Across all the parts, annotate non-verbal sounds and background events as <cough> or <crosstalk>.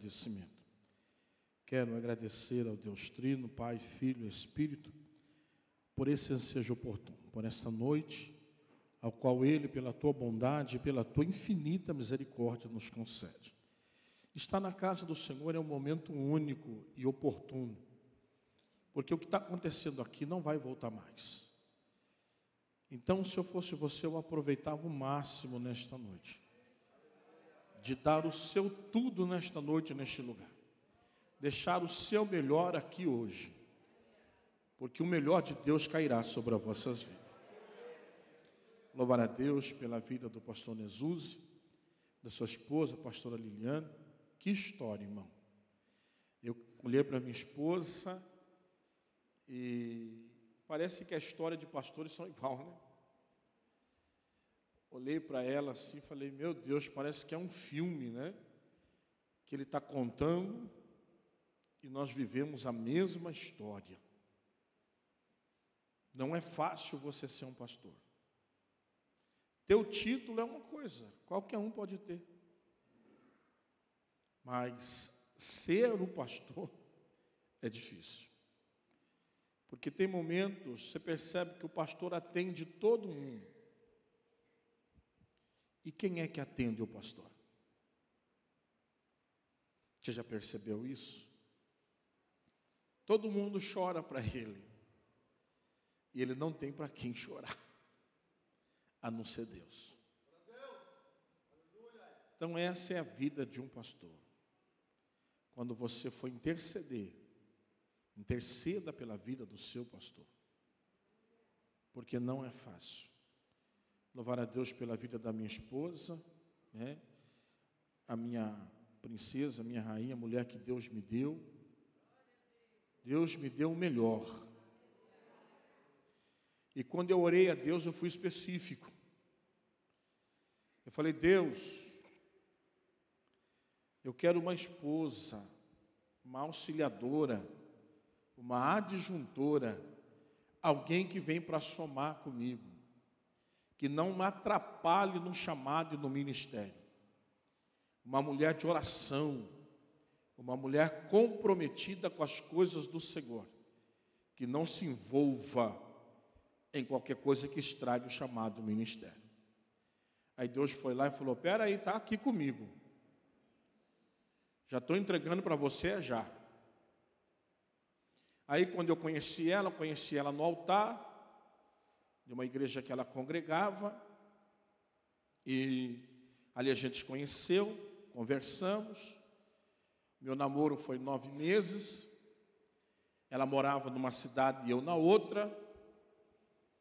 agradecimento. Quero agradecer ao Deus Trino, Pai, Filho e Espírito, por esse seja oportuno, por esta noite, ao qual Ele, pela tua bondade e pela tua infinita misericórdia, nos concede. Estar na casa do Senhor é um momento único e oportuno, porque o que está acontecendo aqui não vai voltar mais. Então, se eu fosse você, eu aproveitava o máximo nesta noite, de dar o seu tudo nesta noite, neste lugar, deixar o seu melhor aqui hoje, porque o melhor de Deus cairá sobre as vossas vidas. Louvar a Deus pela vida do pastor Nezuzi, da sua esposa, a pastora Liliane. Que história, irmão. Eu olhei para minha esposa e parece que a história de pastores são igual, né? Olhei para ela assim e falei, meu Deus, parece que é um filme, né? Que ele está contando e nós vivemos a mesma história. Não é fácil você ser um pastor. Teu título é uma coisa, qualquer um pode ter. Mas ser o pastor é difícil. Porque tem momentos, você percebe que o pastor atende todo mundo. E quem é que atende o pastor? Você já percebeu isso? Todo mundo chora para ele. E ele não tem para quem chorar a não ser Deus. Então, essa é a vida de um pastor. Quando você for interceder, interceda pela vida do seu pastor, porque não é fácil. Louvar a Deus pela vida da minha esposa, né? a minha princesa, a minha rainha, a mulher que Deus me deu. Deus me deu o melhor. E quando eu orei a Deus, eu fui específico. Eu falei, Deus, eu quero uma esposa, uma auxiliadora, uma adjuntora, alguém que vem para somar comigo, que não me atrapalhe no chamado e no ministério. Uma mulher de oração, uma mulher comprometida com as coisas do Senhor, que não se envolva em qualquer coisa que estrague o chamado do ministério. Aí Deus foi lá e falou: Pera aí, está aqui comigo. Já estou entregando para você já. Aí quando eu conheci ela, conheci ela no altar, de uma igreja que ela congregava, e ali a gente conheceu, conversamos. Meu namoro foi nove meses. Ela morava numa cidade e eu na outra.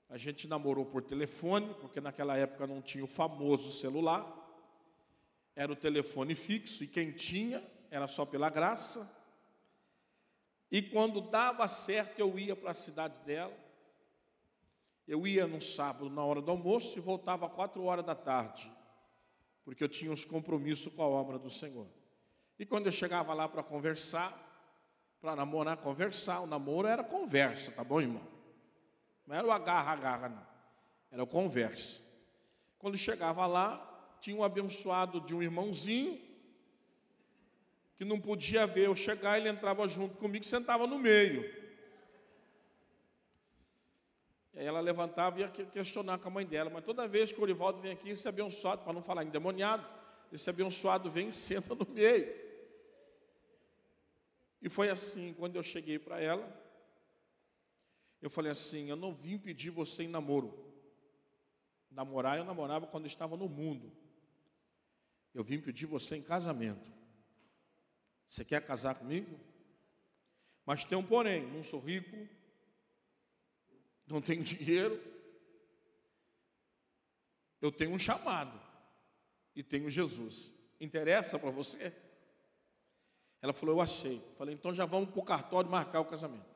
A gente namorou por telefone, porque naquela época não tinha o famoso celular. Era o telefone fixo e quem tinha era só pela graça. E quando dava certo, eu ia para a cidade dela. Eu ia no sábado na hora do almoço e voltava às quatro horas da tarde, porque eu tinha uns compromissos com a obra do Senhor. E quando eu chegava lá para conversar, para namorar, conversar, o namoro era conversa, tá bom, irmão? Não era o agarra, agarra, não. Era o conversa. Quando chegava lá, tinha um abençoado de um irmãozinho, que não podia ver eu chegar, ele entrava junto comigo e sentava no meio. E aí ela levantava e ia questionar com a mãe dela, mas toda vez que o Orivaldo vem aqui, esse abençoado, para não falar endemoniado, esse abençoado vem e senta no meio. E foi assim, quando eu cheguei para ela, eu falei assim: eu não vim pedir você em namoro. Namorar eu namorava quando estava no mundo. Eu vim pedir você em casamento. Você quer casar comigo? Mas tem um porém: não sou rico, não tenho dinheiro, eu tenho um chamado e tenho Jesus. Interessa para você? Ela falou: Eu achei. Falei: Então já vamos para o cartório marcar o casamento.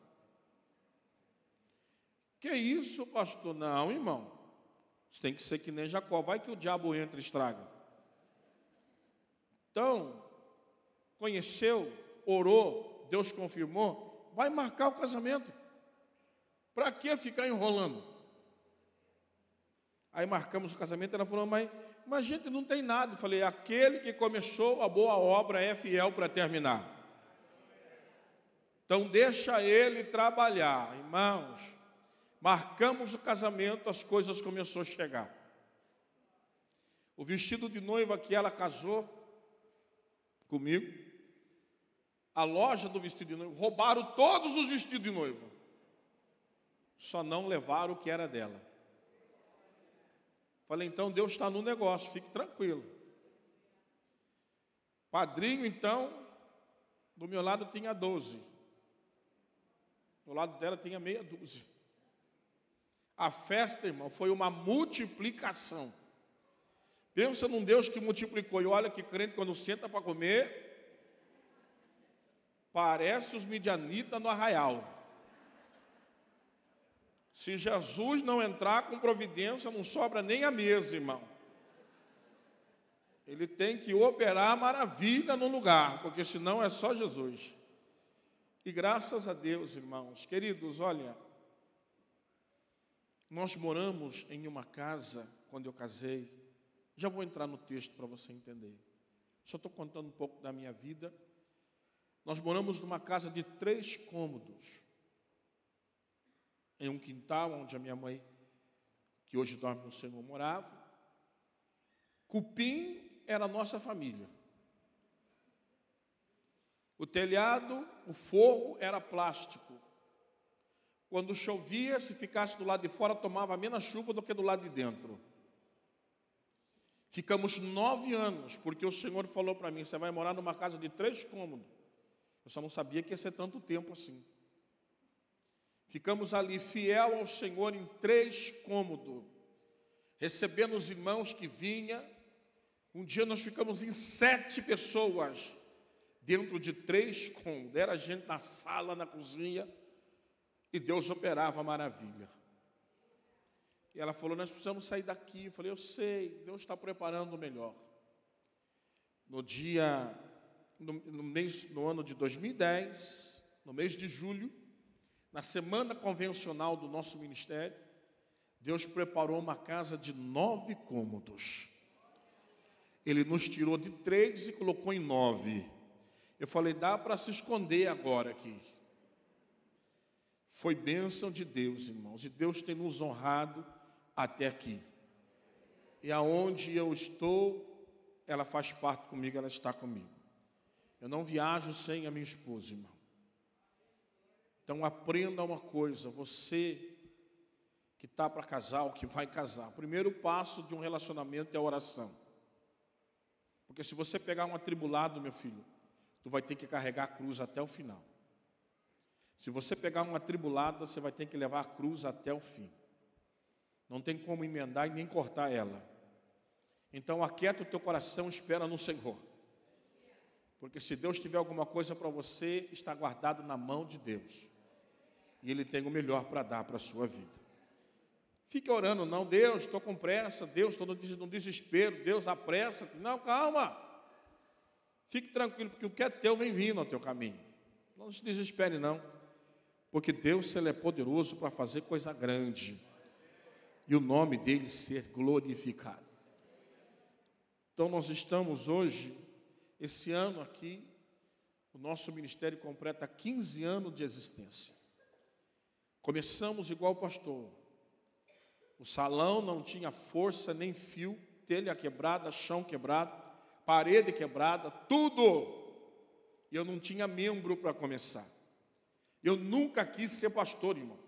Que isso, pastor? Não, irmão. Você tem que ser que nem Jacó. Vai que o diabo entra e estraga. Então, conheceu, orou, Deus confirmou, vai marcar o casamento. Para que ficar enrolando? Aí marcamos o casamento, ela falou, mas mas gente não tem nada. Eu falei, aquele que começou a boa obra é fiel para terminar. Então deixa ele trabalhar, irmãos. Marcamos o casamento, as coisas começaram a chegar. O vestido de noiva que ela casou comigo, a loja do vestido de noiva, roubaram todos os vestidos de noiva. Só não levaram o que era dela. Falei, então Deus está no negócio, fique tranquilo. Padrinho, então, do meu lado tinha 12. Do lado dela tinha meia dúzia. A festa, irmão, foi uma multiplicação. Pensa num Deus que multiplicou. E olha que crente, quando senta para comer, parece os midianitas no arraial. Se Jesus não entrar com providência, não sobra nem a mesa, irmão. Ele tem que operar maravilha no lugar, porque senão é só Jesus. E graças a Deus, irmãos, queridos, olha, nós moramos em uma casa quando eu casei. Já vou entrar no texto para você entender. Só estou contando um pouco da minha vida. Nós moramos numa casa de três cômodos em um quintal onde a minha mãe, que hoje dorme no Senhor, morava. Cupim era a nossa família. O telhado, o forro era plástico. Quando chovia, se ficasse do lado de fora, tomava menos chuva do que do lado de dentro. Ficamos nove anos, porque o Senhor falou para mim: você vai morar numa casa de três cômodos. Eu só não sabia que ia ser tanto tempo assim. Ficamos ali fiel ao Senhor em três cômodos, recebendo os irmãos que vinha. Um dia nós ficamos em sete pessoas dentro de três cômodos. Era gente na sala, na cozinha, e Deus operava maravilha. E ela falou: Nós precisamos sair daqui. Eu falei: Eu sei, Deus está preparando o melhor. No dia, no, no, mês, no ano de 2010, no mês de julho, na semana convencional do nosso ministério, Deus preparou uma casa de nove cômodos. Ele nos tirou de três e colocou em nove. Eu falei, dá para se esconder agora aqui. Foi bênção de Deus, irmãos, e Deus tem nos honrado até aqui. E aonde eu estou, ela faz parte comigo, ela está comigo. Eu não viajo sem a minha esposa, irmão. Então aprenda uma coisa, você que está para casar ou que vai casar, o primeiro passo de um relacionamento é a oração. Porque se você pegar um atribulado, meu filho, tu vai ter que carregar a cruz até o final. Se você pegar uma atribulada, você vai ter que levar a cruz até o fim. Não tem como emendar e nem cortar ela. Então aquieta o teu coração, espera no Senhor. Porque se Deus tiver alguma coisa para você, está guardado na mão de Deus e Ele tem o melhor para dar para a sua vida. Fique orando, não, Deus, estou com pressa, Deus, estou no desespero, Deus, apressa. Não, calma. Fique tranquilo, porque o que é teu vem vindo ao teu caminho. Não se desespere, não. Porque Deus, Ele é poderoso para fazer coisa grande. E o nome dele ser glorificado. Então, nós estamos hoje, esse ano aqui, o nosso ministério completa 15 anos de existência. Começamos igual pastor. O salão não tinha força nem fio, telha quebrada, chão quebrado, parede quebrada, tudo. E eu não tinha membro para começar. Eu nunca quis ser pastor, irmão.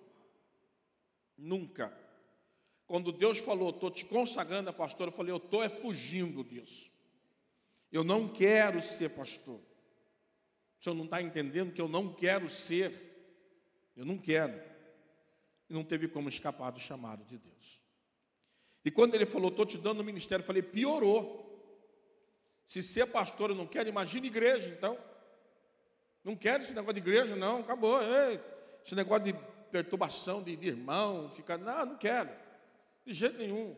Nunca. Quando Deus falou, estou te consagrando a pastor, eu falei, eu estou é fugindo disso. Eu não quero ser pastor. O senhor não está entendendo que eu não quero ser. Eu não quero e não teve como escapar do chamado de Deus. E quando ele falou, estou te dando o ministério, eu falei, piorou. Se ser pastor eu não quero, imagine igreja então. Não quero esse negócio de igreja, não, acabou. Ei, esse negócio de perturbação de, de irmão, ficar, não, não quero. De jeito nenhum.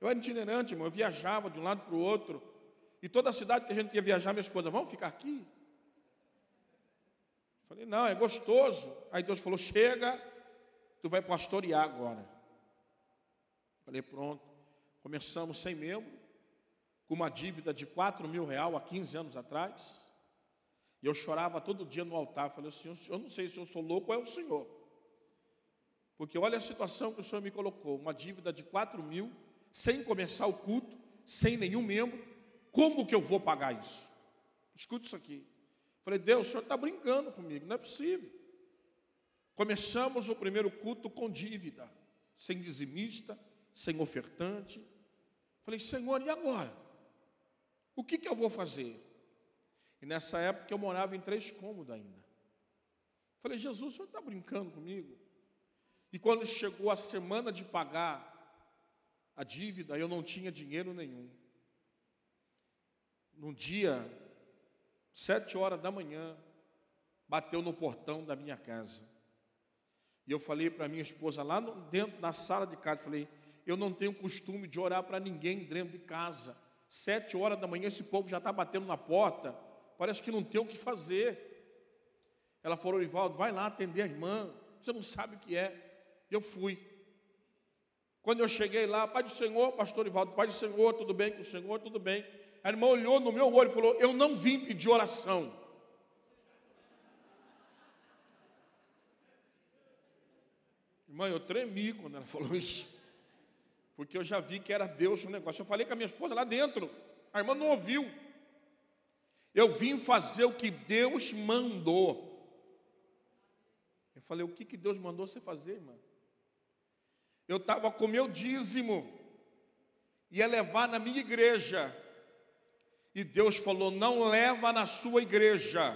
Eu era itinerante, irmão, eu viajava de um lado para o outro. E toda a cidade que a gente ia viajar, minha esposa, vamos ficar aqui? Falei, não, é gostoso. Aí Deus falou, chega, tu vai pastorear agora. Falei, pronto. Começamos sem membro, com uma dívida de 4 mil real há 15 anos atrás. E eu chorava todo dia no altar. Falei, Senhor, eu não sei se eu sou louco ou é o Senhor. Porque olha a situação que o Senhor me colocou: uma dívida de 4 mil, sem começar o culto, sem nenhum membro. Como que eu vou pagar isso? Escute isso aqui. Falei, Deus, o Senhor está brincando comigo, não é possível. Começamos o primeiro culto com dívida, sem dizimista, sem ofertante. Falei, Senhor, e agora? O que, que eu vou fazer? E nessa época eu morava em três cômodos ainda. Falei, Jesus, o senhor está brincando comigo? E quando chegou a semana de pagar a dívida, eu não tinha dinheiro nenhum. Num dia, sete horas da manhã, bateu no portão da minha casa. E eu falei para minha esposa lá dentro na sala de casa, falei, eu não tenho costume de orar para ninguém dentro de casa. Sete horas da manhã, esse povo já está batendo na porta. Parece que não tem o que fazer. Ela falou, Ivaldo, vai lá atender a irmã. Você não sabe o que é. Eu fui. Quando eu cheguei lá, Pai do Senhor, pastor Ivaldo, Pai do Senhor, tudo bem com o Senhor, tudo bem. A irmã olhou no meu olho e falou: Eu não vim pedir oração. Irmã, eu tremi quando ela <laughs> falou isso. Porque eu já vi que era Deus o negócio. Eu falei com a minha esposa lá dentro. A irmã não ouviu. Eu vim fazer o que Deus mandou. Eu falei, o que, que Deus mandou você fazer, irmã? Eu estava com meu dízimo, ia levar na minha igreja. E Deus falou: não leva na sua igreja,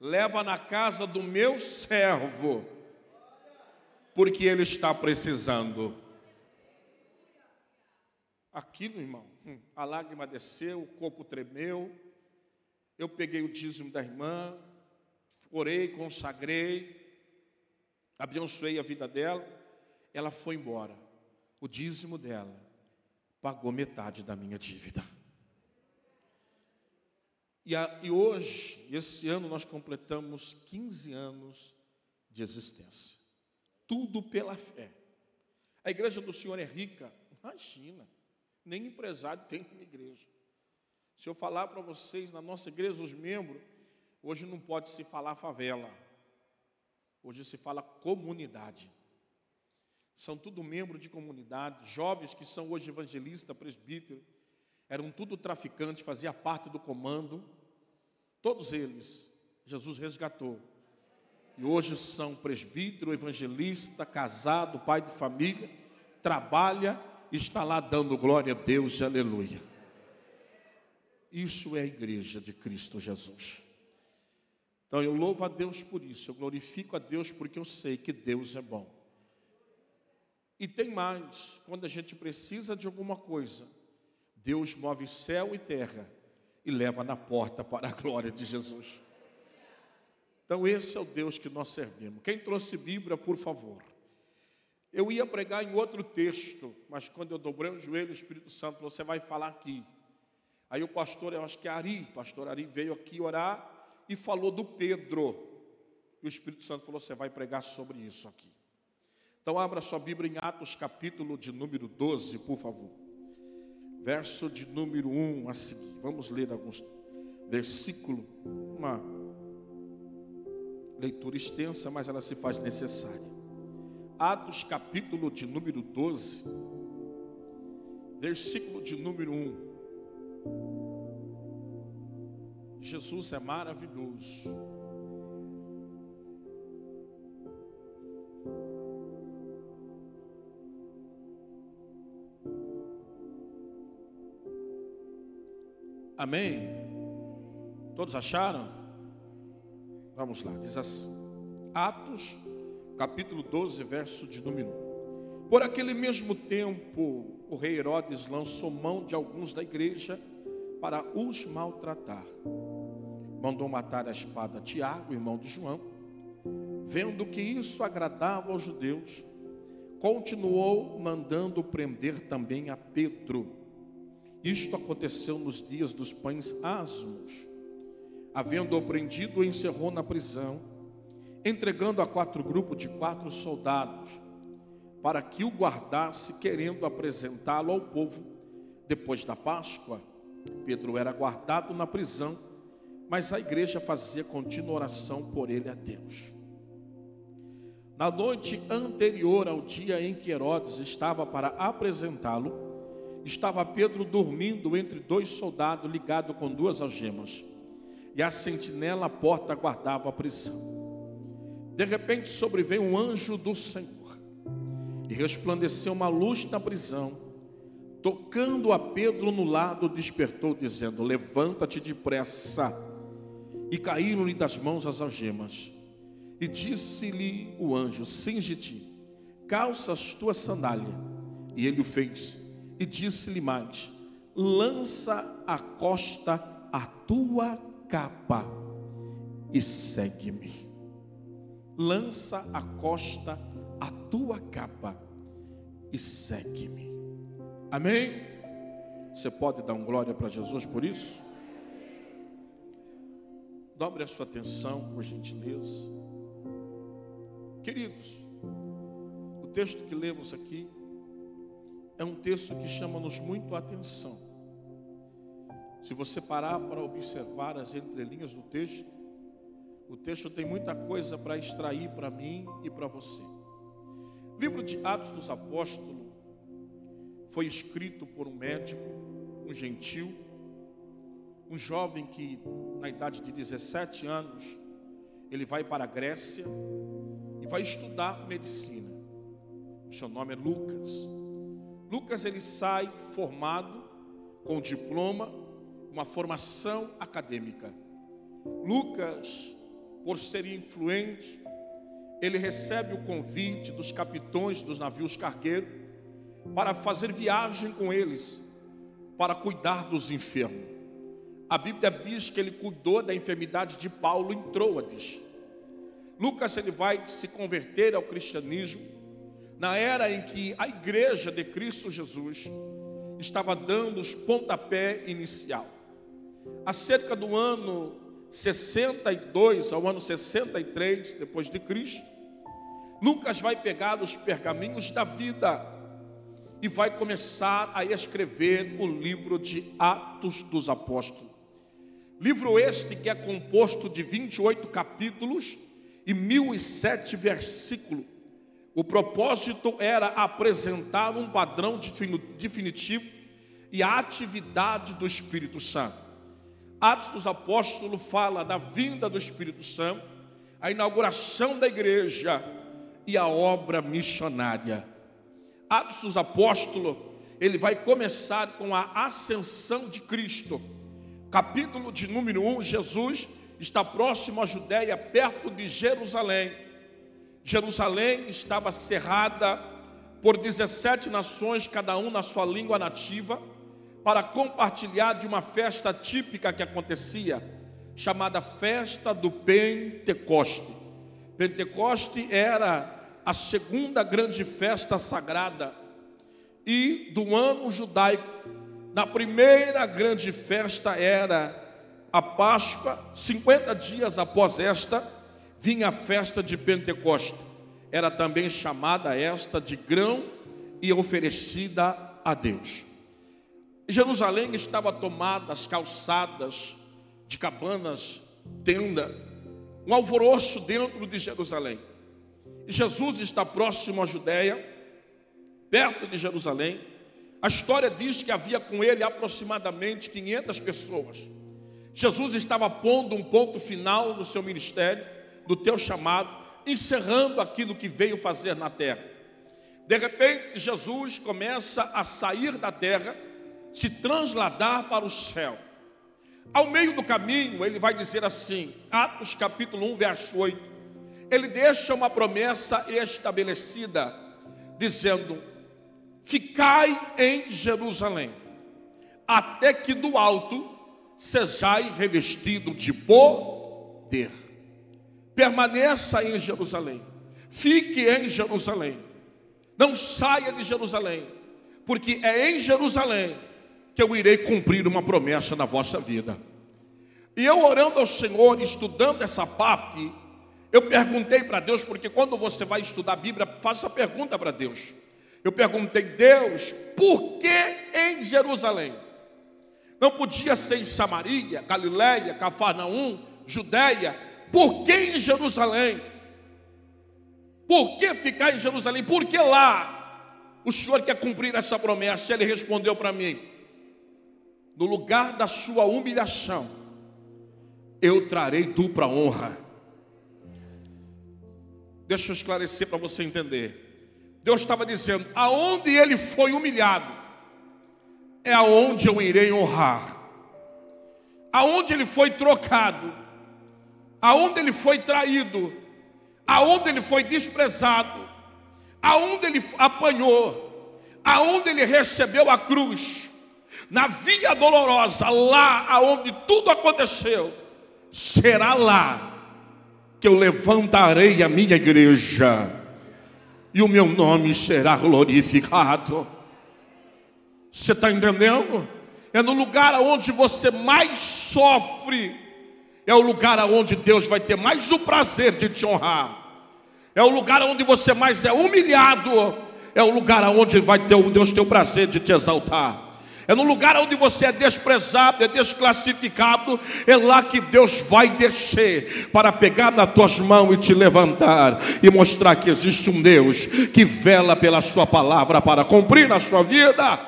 leva na casa do meu servo, porque ele está precisando. Aquilo, irmão, hum, a lágrima desceu, o corpo tremeu. Eu peguei o dízimo da irmã, orei, consagrei, abençoei a vida dela. Ela foi embora. O dízimo dela pagou metade da minha dívida. E, a, e hoje, esse ano, nós completamos 15 anos de existência. Tudo pela fé. A igreja do Senhor é rica? Imagina, nem empresário tem uma igreja. Se eu falar para vocês, na nossa igreja, os membros, hoje não pode se falar favela, hoje se fala comunidade. São tudo membro de comunidade, jovens que são hoje evangelistas, presbítero, eram tudo traficantes, fazia parte do comando, Todos eles, Jesus resgatou. E hoje são presbítero, evangelista, casado, pai de família, trabalha e está lá dando glória a Deus, aleluia. Isso é a igreja de Cristo Jesus. Então eu louvo a Deus por isso, eu glorifico a Deus porque eu sei que Deus é bom. E tem mais, quando a gente precisa de alguma coisa, Deus move céu e terra e leva na porta para a glória de Jesus. Então, esse é o Deus que nós servimos. Quem trouxe Bíblia, por favor. Eu ia pregar em outro texto, mas quando eu dobrei o joelho, o Espírito Santo falou: Você vai falar aqui. Aí o pastor, eu acho que é Ari, pastor Ari veio aqui orar e falou do Pedro. E o Espírito Santo falou: Você vai pregar sobre isso aqui. Então, abra sua Bíblia em Atos, capítulo de número 12, por favor verso de número 1 a seguir. Vamos ler alguns versículos, uma leitura extensa, mas ela se faz necessária. Atos, capítulo de número 12, versículo de número 1. Jesus é maravilhoso. Amém? Todos acharam? Vamos lá, diz assim: Atos, capítulo 12, verso de número 1. Por aquele mesmo tempo, o rei Herodes lançou mão de alguns da igreja para os maltratar. Mandou matar a espada Tiago, irmão de João. Vendo que isso agradava aos judeus, continuou mandando prender também a Pedro isto aconteceu nos dias dos pães asmos. Havendo-o prendido, o encerrou na prisão, entregando a quatro grupos de quatro soldados, para que o guardasse, querendo apresentá-lo ao povo Depois da Páscoa, Pedro era guardado na prisão, mas a igreja fazia contínua oração por ele a Deus. Na noite anterior ao dia em que Herodes estava para apresentá-lo, estava Pedro dormindo entre dois soldados ligado com duas algemas, e a sentinela à porta guardava a prisão. De repente sobreveio um anjo do Senhor, e resplandeceu uma luz na prisão, tocando a Pedro no lado, despertou, dizendo: Levanta-te depressa. E caíram-lhe das mãos as algemas. E disse-lhe o anjo: Singe-te, calça as tuas sandálias. E ele o fez. E disse-lhe mais: Lança a costa a tua capa e segue-me. Lança a costa a tua capa e segue-me. Amém? Você pode dar um glória para Jesus por isso? Dobre a sua atenção, por gentileza. Queridos, o texto que lemos aqui é um texto que chama-nos muito a atenção. Se você parar para observar as entrelinhas do texto, o texto tem muita coisa para extrair para mim e para você. O livro de Atos dos Apóstolos foi escrito por um médico, um gentil, um jovem que, na idade de 17 anos, ele vai para a Grécia e vai estudar medicina. O seu nome é Lucas. Lucas ele sai formado com diploma, uma formação acadêmica. Lucas, por ser influente, ele recebe o convite dos capitões dos navios cargueiros para fazer viagem com eles, para cuidar dos enfermos. A Bíblia diz que ele cuidou da enfermidade de Paulo em Troades. Lucas ele vai se converter ao cristianismo na era em que a igreja de Cristo Jesus estava dando os pontapé inicial. Acerca do ano 62 ao ano 63 depois de Cristo, Lucas vai pegar os pergaminhos da vida e vai começar a escrever o livro de Atos dos Apóstolos. Livro este que é composto de 28 capítulos e 1007 versículos. O propósito era apresentar um padrão definitivo e a atividade do Espírito Santo. Atos dos Apóstolos fala da vinda do Espírito Santo, a inauguração da igreja e a obra missionária. Atos dos Apóstolos, ele vai começar com a ascensão de Cristo capítulo de número 1, Jesus está próximo à Judéia, perto de Jerusalém. Jerusalém estava cerrada por 17 nações, cada um na sua língua nativa, para compartilhar de uma festa típica que acontecia, chamada Festa do Pentecoste. Pentecoste era a segunda grande festa sagrada e do ano judaico na primeira grande festa era a Páscoa, 50 dias após esta, vinha a festa de Pentecostes. Era também chamada esta de grão e oferecida a Deus. Jerusalém estava tomada, as calçadas de cabanas, tenda, um alvoroço dentro de Jerusalém. E Jesus está próximo à Judéia, perto de Jerusalém, a história diz que havia com ele aproximadamente 500 pessoas. Jesus estava pondo um ponto final no seu ministério, no teu chamado, encerrando aquilo que veio fazer na terra. De repente, Jesus começa a sair da terra, se transladar para o céu. Ao meio do caminho, ele vai dizer assim, Atos capítulo 1, verso 8. Ele deixa uma promessa estabelecida, dizendo: Ficai em Jerusalém, até que do alto sejais revestido de poder. Permaneça em Jerusalém, fique em Jerusalém, não saia de Jerusalém, porque é em Jerusalém que eu irei cumprir uma promessa na vossa vida. E eu orando ao Senhor, estudando essa parte, eu perguntei para Deus, porque quando você vai estudar a Bíblia, faça a pergunta para Deus. Eu perguntei, Deus, por que em Jerusalém? Não podia ser em Samaria, Galiléia, Cafarnaum, Judéia. Por que em Jerusalém? Por que ficar em Jerusalém? Por que lá? O Senhor quer cumprir essa promessa. Ele respondeu para mim: No lugar da sua humilhação, eu trarei dupla honra. Deixa eu esclarecer para você entender. Deus estava dizendo: aonde ele foi humilhado, é aonde eu irei honrar. Aonde ele foi trocado, aonde ele foi traído, aonde ele foi desprezado, aonde ele apanhou, aonde ele recebeu a cruz, na via dolorosa, lá aonde tudo aconteceu, será lá que eu levantarei a minha igreja e o meu nome será glorificado. Você está entendendo? É no lugar onde você mais sofre, é o lugar onde Deus vai ter mais o prazer de te honrar. É o lugar onde você mais é humilhado, é o lugar onde vai ter Deus ter o prazer de te exaltar é no lugar onde você é desprezado, é desclassificado, é lá que Deus vai descer para pegar nas tuas mãos e te levantar e mostrar que existe um Deus que vela pela sua palavra para cumprir na sua vida.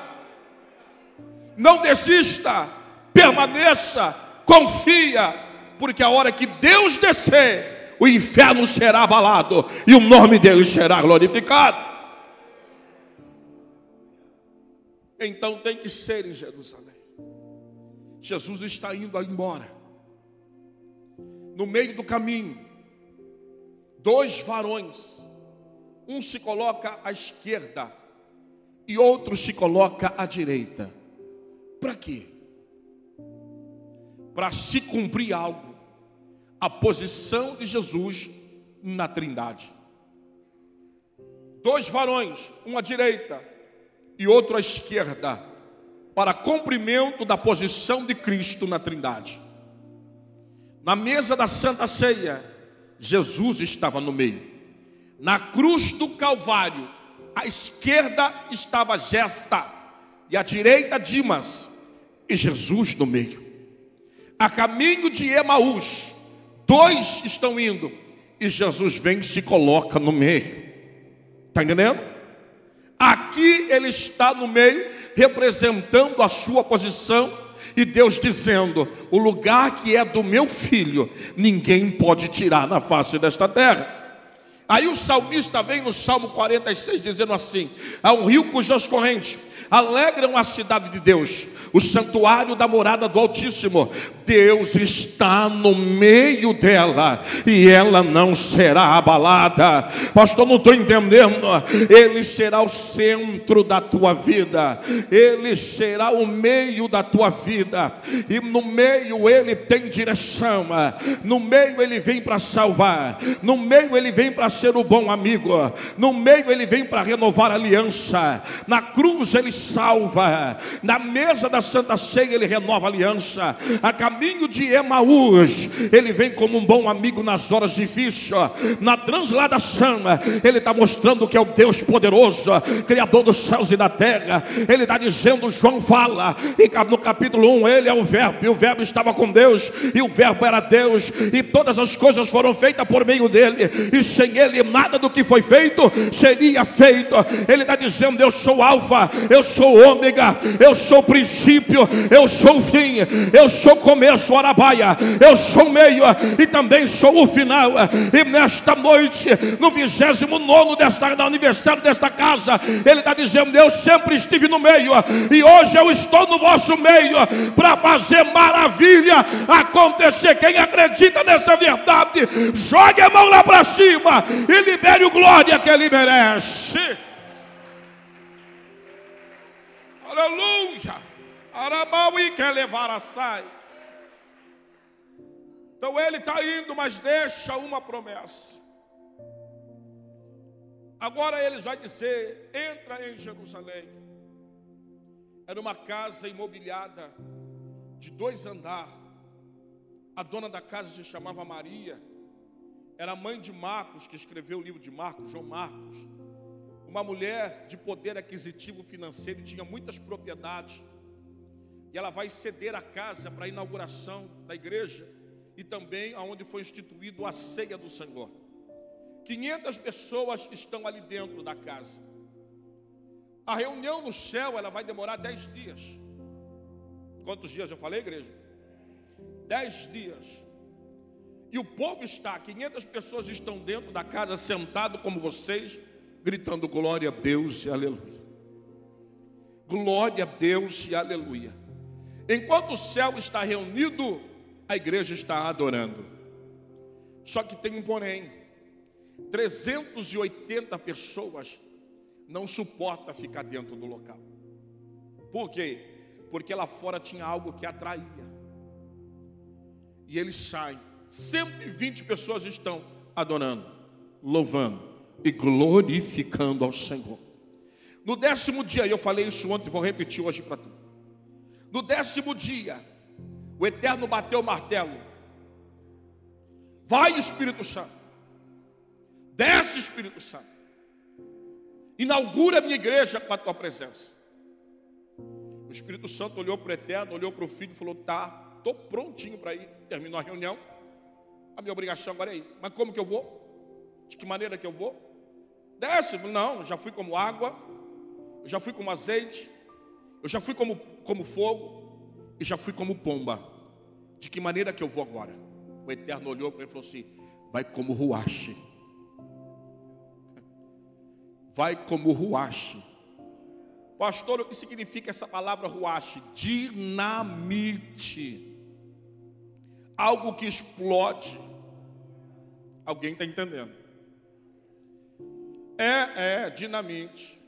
Não desista, permaneça, confia, porque a hora que Deus descer, o inferno será abalado e o nome dele será glorificado. Então tem que ser em Jerusalém. Jesus está indo embora. No meio do caminho, dois varões, um se coloca à esquerda e outro se coloca à direita. Para quê? Para se cumprir algo, a posição de Jesus na Trindade. Dois varões, um à direita e outro à esquerda, para cumprimento da posição de Cristo na Trindade. Na mesa da Santa Ceia, Jesus estava no meio. Na cruz do Calvário, à esquerda estava Gesta e à direita Dimas, e Jesus no meio. A caminho de Emaús, dois estão indo, e Jesus vem e se coloca no meio. Está entendendo? Aqui ele está no meio, representando a sua posição, e Deus dizendo: o lugar que é do meu filho, ninguém pode tirar na face desta terra. Aí o salmista vem no Salmo 46 dizendo assim: há um rio cujas correntes alegram a cidade de Deus, o santuário da morada do Altíssimo. Deus está no meio dela e ela não será abalada. Pastor, não estou entendendo. Ele será o centro da tua vida, ele será o meio da tua vida, e no meio ele tem direção, no meio ele vem para salvar, no meio ele vem para ser o bom amigo, no meio ele vem para renovar aliança, na cruz ele salva, na mesa da Santa Ceia ele renova a aliança, a caminho de Emaús, ele vem como um bom amigo nas horas difíceis, na transladação, ele está mostrando que é o Deus poderoso, Criador dos céus e da terra, ele está dizendo, João fala, no capítulo 1, ele é o verbo, e o verbo estava com Deus, e o verbo era Deus, e todas as coisas foram feitas por meio dele, e sem ele nada do que foi feito seria feito, ele está dizendo, eu sou alfa, eu sou ômega, eu sou princípio, eu sou fim, eu sou começo, arabaia, eu sou meio e também sou o final. E nesta noite, no 29 desta no aniversário desta casa, ele está dizendo: Eu sempre estive no meio, e hoje eu estou no vosso meio para fazer maravilha acontecer. Quem acredita nessa verdade, jogue a mão lá para cima e libere o glória que ele merece. Aleluia. Arabaui quer levar a sai. Então ele está indo, mas deixa uma promessa. Agora ele vai dizer: entra em Jerusalém. Era uma casa imobiliada de dois andares. A dona da casa se chamava Maria. Era mãe de Marcos, que escreveu o livro de Marcos, João Marcos. Uma mulher de poder aquisitivo financeiro e tinha muitas propriedades. E ela vai ceder a casa para a inauguração da igreja e também aonde foi instituído a ceia do Senhor. 500 pessoas estão ali dentro da casa. A reunião no céu, ela vai demorar 10 dias. Quantos dias eu falei, igreja? 10 dias. E o povo está, 500 pessoas estão dentro da casa, sentado como vocês, gritando glória a Deus e aleluia. Glória a Deus e aleluia. Enquanto o céu está reunido, a igreja está adorando. Só que tem um porém. 380 pessoas não suporta ficar dentro do local. Por quê? Porque lá fora tinha algo que atraía. E eles saem. 120 pessoas estão adorando, louvando e glorificando ao Senhor. No décimo dia, eu falei isso ontem, vou repetir hoje para tu. No décimo dia, o Eterno bateu o martelo. Vai, Espírito Santo. Desce, Espírito Santo. Inaugura a minha igreja com a tua presença. O Espírito Santo olhou para o Eterno, olhou para o Filho e falou: Tá, estou prontinho para ir. Terminou a reunião. A minha obrigação agora é ir. Mas como que eu vou? De que maneira que eu vou? Desce. Não, já fui como água, eu já fui como azeite, eu já fui como, como fogo e já fui como pomba. De que maneira que eu vou agora? O Eterno olhou para ele e falou assim: Vai como ruache. <laughs> Vai como ruache. Pastor, o que significa essa palavra ruache? Dinamite. Algo que explode. Alguém está entendendo? É, é, dinamite.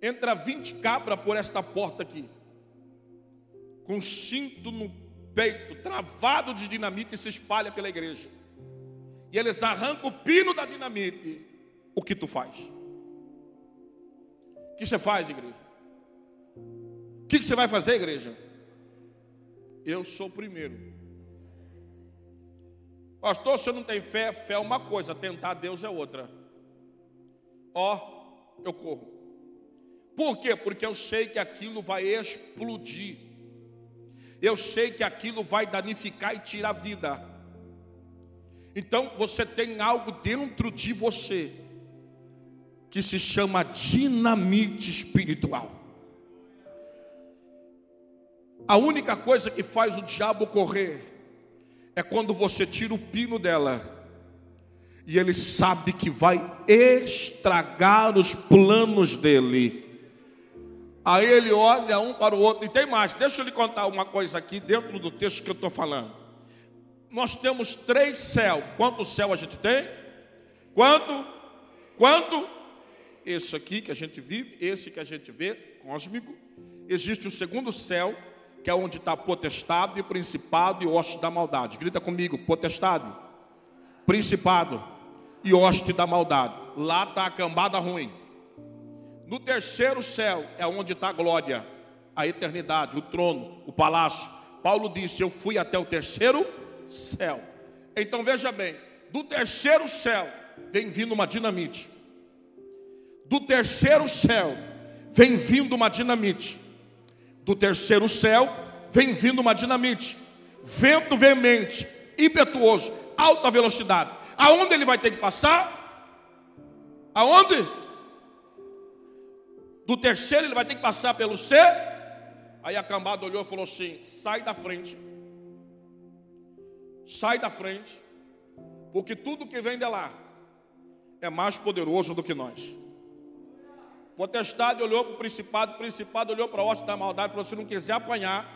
Entra 20 cabras por esta porta aqui. Com cinto no peito, travado de dinamite, e se espalha pela igreja. E eles arrancam o pino da dinamite. O que tu faz? O que você faz, igreja? O que você vai fazer, igreja? Eu sou o primeiro. Pastor, se eu não tem fé, fé é uma coisa, tentar Deus é outra. Ó, eu corro. Por quê? Porque eu sei que aquilo vai explodir. Eu sei que aquilo vai danificar e tirar vida. Então você tem algo dentro de você que se chama dinamite espiritual. A única coisa que faz o diabo correr é quando você tira o pino dela e ele sabe que vai estragar os planos dele. Aí ele olha um para o outro, e tem mais, deixa eu lhe contar uma coisa aqui dentro do texto que eu estou falando. Nós temos três céus. Quanto céu a gente tem? Quanto? Quanto? Esse aqui que a gente vive, esse que a gente vê, cósmico. Existe o segundo céu, que é onde está potestade, e principado e hoste da maldade. Grita comigo, potestade, principado e hoste da maldade. Lá está a cambada ruim. No terceiro céu é onde está a glória, a eternidade, o trono, o palácio. Paulo disse: Eu fui até o terceiro céu. Então veja bem: do terceiro céu vem vindo uma dinamite. Do terceiro céu vem vindo uma dinamite. Do terceiro céu vem vindo uma dinamite. Vento veemente, impetuoso, alta velocidade. Aonde ele vai ter que passar? Aonde? Do terceiro ele vai ter que passar pelo C. Aí a cambada olhou e falou assim: sai da frente. Sai da frente. Porque tudo que vem de lá é mais poderoso do que nós. Potestade olhou para o principado, o principado olhou para a hoste da maldade e falou: se não quiser apanhar,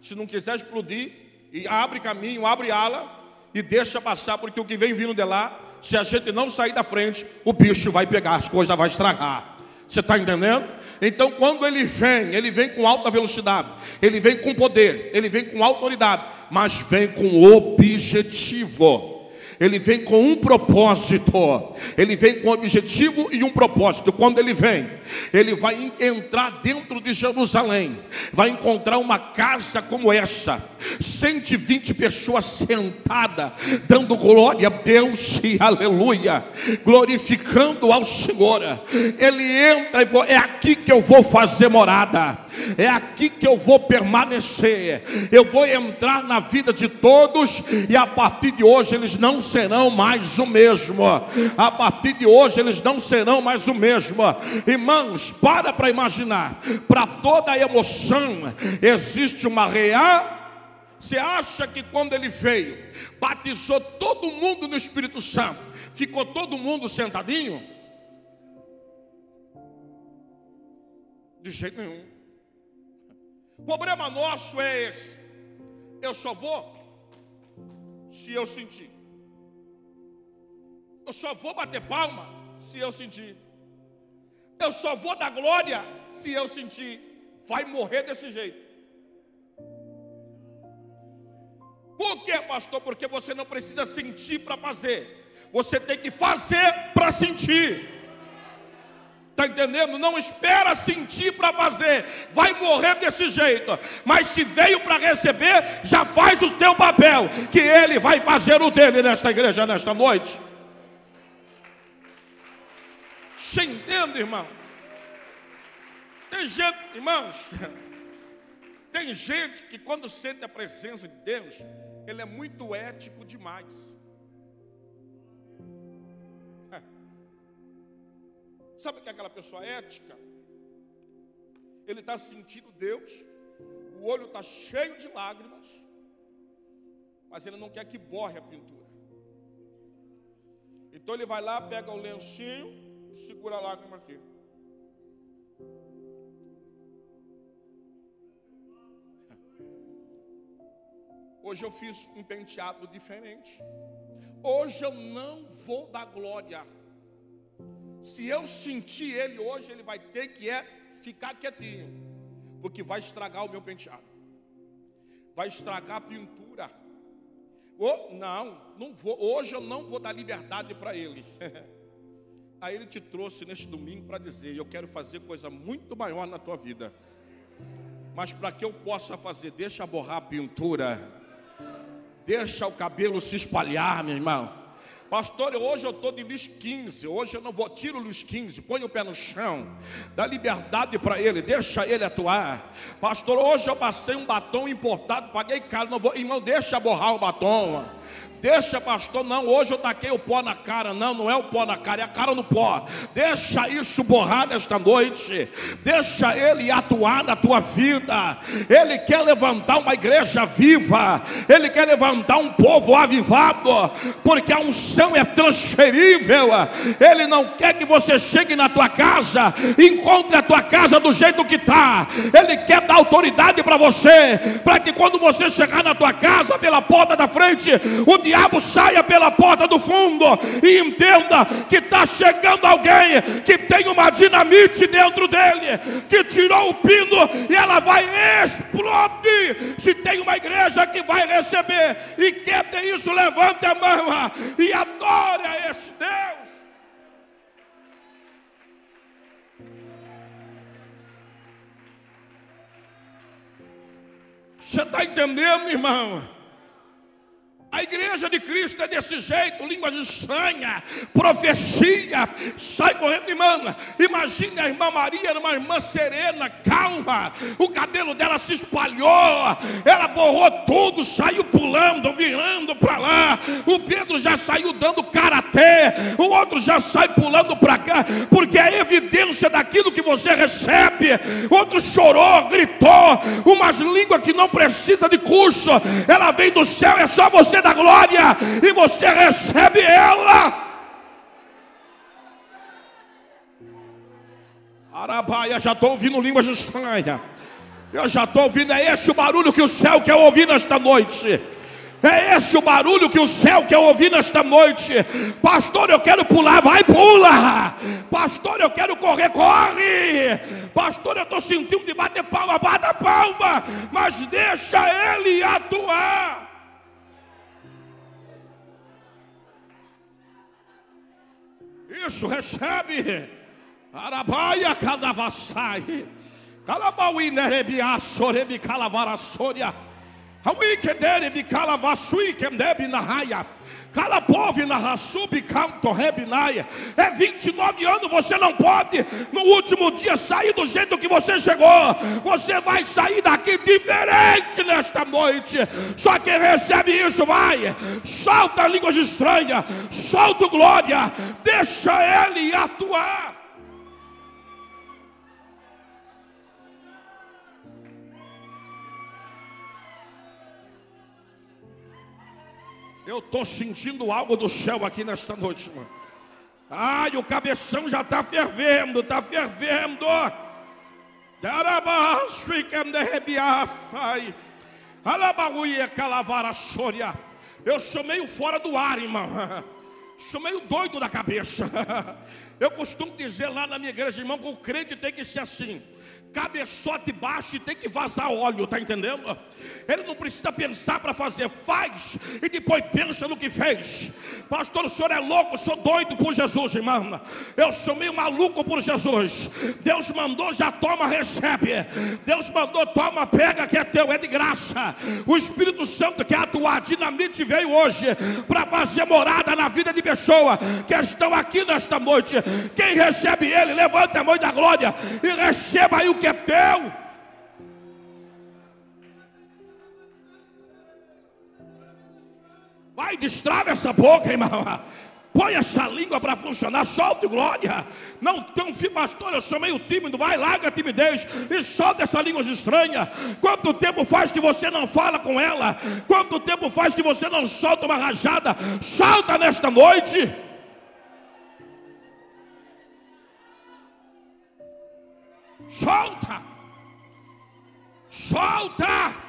se não quiser explodir, e abre caminho, abre ala e deixa passar, porque o que vem vindo de lá, se a gente não sair da frente, o bicho vai pegar, as coisas vai estragar. Você está entendendo? Então, quando ele vem, ele vem com alta velocidade, ele vem com poder, ele vem com autoridade, mas vem com objetivo. Ele vem com um propósito, ele vem com um objetivo e um propósito. Quando ele vem, ele vai entrar dentro de Jerusalém, vai encontrar uma casa como essa, 120 pessoas sentadas, dando glória a Deus e aleluia, glorificando ao Senhor. Ele entra e fala: é aqui que eu vou fazer morada, é aqui que eu vou permanecer, eu vou entrar na vida de todos, e a partir de hoje eles não serão mais o mesmo, a partir de hoje eles não serão mais o mesmo. Irmãos, para para imaginar, para toda emoção existe uma real. Você acha que quando ele veio, batizou todo mundo no Espírito Santo, ficou todo mundo sentadinho? De jeito nenhum. O problema nosso é esse. Eu só vou se eu sentir. Eu só vou bater palma se eu sentir. Eu só vou dar glória se eu sentir. Vai morrer desse jeito. Por quê, pastor? Porque você não precisa sentir para fazer. Você tem que fazer para sentir. Está entendendo? Não espera sentir para fazer, vai morrer desse jeito. Mas se veio para receber, já faz o teu papel, que ele vai fazer o dele nesta igreja, nesta noite. Você entende, irmão? Tem gente, irmãos, tem gente que quando sente a presença de Deus, ele é muito ético demais. Sabe o que é aquela pessoa ética? Ele está sentindo Deus, o olho está cheio de lágrimas, mas ele não quer que borre a pintura. Então ele vai lá, pega o lencinho e segura a lágrima aqui. Hoje eu fiz um penteado diferente. Hoje eu não vou dar glória se eu sentir ele hoje, ele vai ter que é ficar quietinho, porque vai estragar o meu penteado, vai estragar a pintura. Oh, não, não vou. Hoje eu não vou dar liberdade para ele. <laughs> Aí ele te trouxe neste domingo para dizer: Eu quero fazer coisa muito maior na tua vida. Mas para que eu possa fazer, deixa borrar a pintura, deixa o cabelo se espalhar, meu irmão. Pastor, hoje eu estou de luz 15, hoje eu não vou, tiro luz 15, põe o pé no chão, dá liberdade para ele, deixa ele atuar. Pastor, hoje eu passei um batom importado, paguei caro, não vou, irmão, deixa borrar o batom. Deixa, pastor, não, hoje eu taquei o pó na cara. Não, não é o pó na cara, é a cara no pó. Deixa isso borrar nesta noite. Deixa ele atuar na tua vida. Ele quer levantar uma igreja viva. Ele quer levantar um povo avivado. Porque a unção é transferível. Ele não quer que você chegue na tua casa, encontre a tua casa do jeito que está. Ele quer dar autoridade para você, para que quando você chegar na tua casa pela porta da frente, o diabo saia pela porta do fundo e entenda que está chegando alguém que tem uma dinamite dentro dele, que tirou o pino e ela vai explodir. Se tem uma igreja que vai receber e quer ter isso, levante a mão e adore a esse Deus. Você está entendendo, irmão? A igreja de Cristo é desse jeito, línguas estranhas, profecia, sai correndo, irmã. Imagine a irmã Maria, era uma irmã serena, calma. O cabelo dela se espalhou, ela borrou tudo, saiu pulando, virando para lá. O Pedro já saiu dando karatê, o outro já sai pulando para cá, porque é evidência daquilo que você recebe. Outro chorou, gritou, umas línguas que não precisa de curso, ela vem do céu, é só você da glória e você recebe ela. Arabaia, já estou ouvindo línguas estranhas. Eu já estou ouvindo, é esse o barulho que o céu quer ouvir nesta noite. É esse o barulho que o céu quer ouvir nesta noite. Pastor, eu quero pular, vai pula. Pastor, eu quero correr, corre. Pastor, eu estou sentindo de bater palma, bata palma. Mas deixa ele atuar. Isso, recebe. Arabaia cadavassai. Calabauí nerebia sorebi calavarassória. Hawi kedere bi calavasui kemdebi na raia. Calapove na Rassubi Canto Rebinaia. É 29 anos, você não pode no último dia sair do jeito que você chegou. Você vai sair daqui diferente nesta noite. Só quem recebe isso vai. Solta línguas estranhas, solta glória, deixa ele atuar. Eu estou sentindo algo do céu aqui nesta noite, mano. Ai, o cabeção já está fervendo, está fervendo. Eu sou meio fora do ar, irmão. Sou meio doido da cabeça. Eu costumo dizer lá na minha igreja, irmão, que o crente tem que ser assim cabeçote baixo e tem que vazar óleo, tá entendendo? Ele não precisa pensar para fazer, faz e depois pensa no que fez. Pastor, o senhor é louco, sou doido por Jesus, irmão. Eu sou meio maluco por Jesus. Deus mandou, já toma, recebe. Deus mandou, toma, pega que é teu, é de graça. O Espírito Santo quer atuar, dinamite veio hoje para fazer morada na vida de pessoas que estão aqui nesta noite. Quem recebe ele, levanta a mão da glória e receba aí o que é teu. Vai, destrava essa boca, irmão. Põe essa língua para funcionar, solta glória. Não tem filho, pastor, eu sou meio tímido. Vai, larga a timidez e solta essa língua estranha. Quanto tempo faz que você não fala com ela? Quanto tempo faz que você não solta uma rajada? Solta nesta noite. Solta! Solta!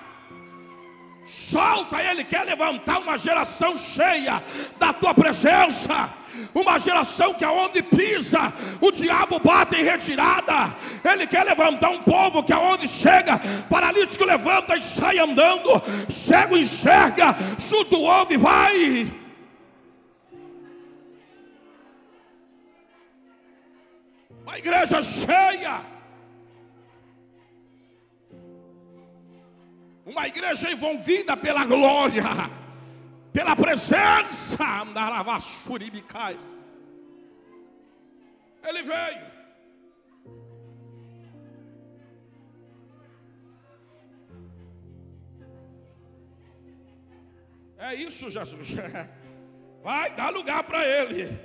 Solta, Ele quer levantar uma geração cheia da tua presença. Uma geração que aonde pisa, o diabo bate em retirada. Ele quer levantar um povo que aonde chega, paralítico levanta e sai andando, cego enxerga, surdo ouve, vai. A igreja cheia. Uma igreja envolvida pela glória, pela presença. Ele veio. É isso, Jesus. <laughs> Vai dar lugar para ele.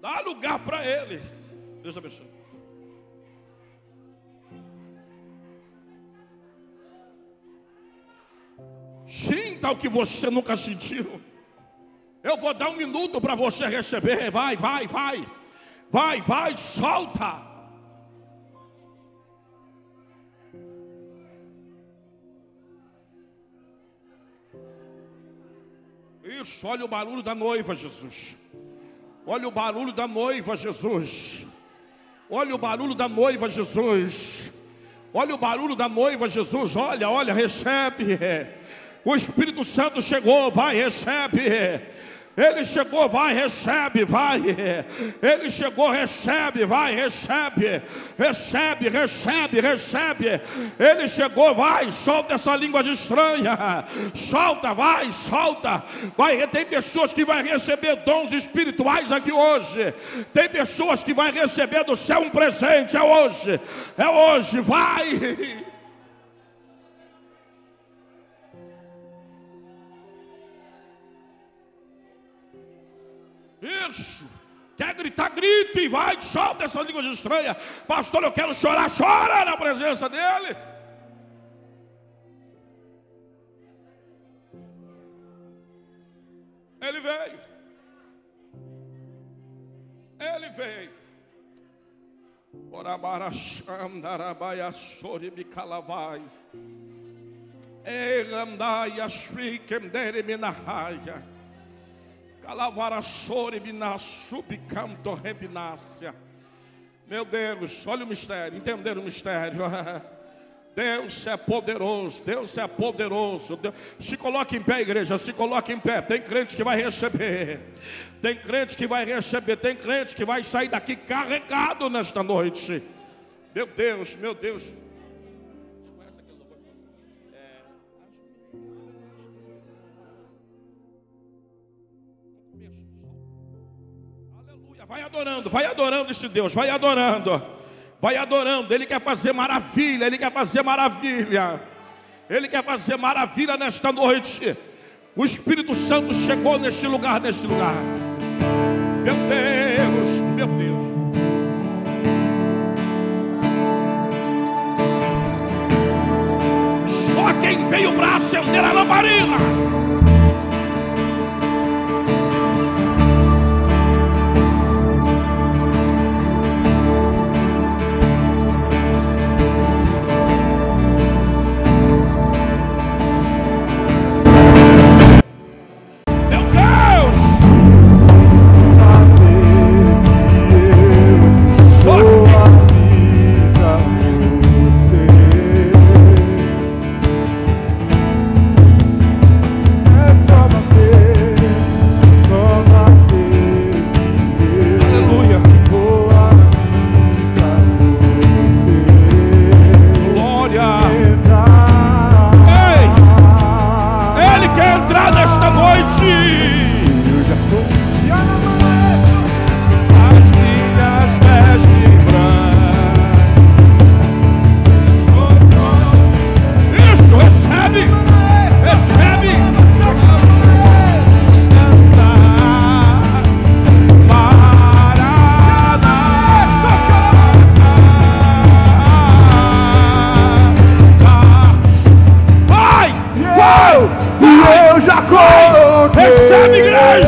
Dá lugar para ele. Deus abençoe. O que você nunca sentiu. Eu vou dar um minuto para você receber. Vai, vai, vai. Vai, vai, solta. Isso, olha o barulho da noiva, Jesus. Olha o barulho da noiva, Jesus. Olha o barulho da noiva, Jesus. Olha o barulho da noiva, Jesus. Olha, olha, recebe. O Espírito Santo chegou, vai, recebe. Ele chegou, vai, recebe, vai. Ele chegou, recebe, vai, recebe. Recebe, recebe, recebe. Ele chegou, vai, solta essa língua estranha. Solta, vai, solta. Vai, tem pessoas que vão receber dons espirituais aqui hoje. Tem pessoas que vão receber do céu um presente. É hoje, é hoje, vai. Isso. Quer gritar, grite, vai, solta essa língua estranha. Pastor, eu quero chorar, chora na presença dele. Ele veio. Ele veio. Orabarachandarabaya Meu Deus, olha o mistério, entenderam o mistério. <laughs> Deus é poderoso, Deus é poderoso. Se coloque em pé, igreja, se coloque em pé. Tem crente que vai receber, tem crente que vai receber, tem crente que vai sair daqui carregado nesta noite. Meu Deus, meu Deus. Vai adorando, vai adorando esse Deus, vai adorando, vai adorando. Ele quer fazer maravilha, ele quer fazer maravilha, ele quer fazer maravilha nesta noite. O Espírito Santo chegou neste lugar, neste lugar. Meu Deus, meu Deus. Só quem veio para acender a lamparina.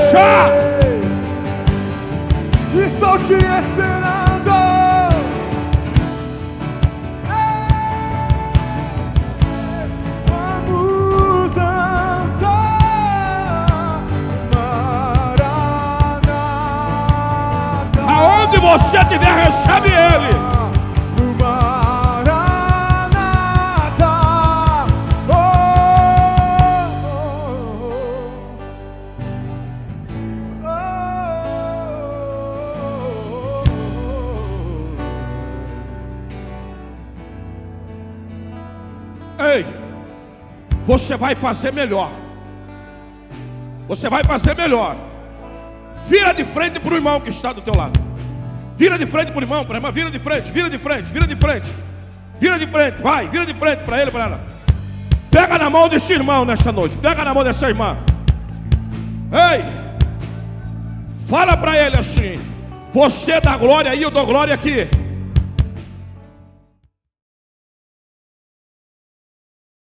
deixar. Estou te esperando. Vamos dançar. Maranata. Aonde você tiver recebe você vai fazer melhor. Você vai fazer melhor. Vira de frente para o irmão que está do teu lado. Vira de frente para o irmão, para irmã, vira de frente, vira de frente, vira de frente. Vira de frente, vai, vira de frente para ele, para ela. Pega na mão desse irmão nesta noite. Pega na mão dessa irmã. Ei! Fala para ele assim: Você dá glória aí, eu dou glória aqui.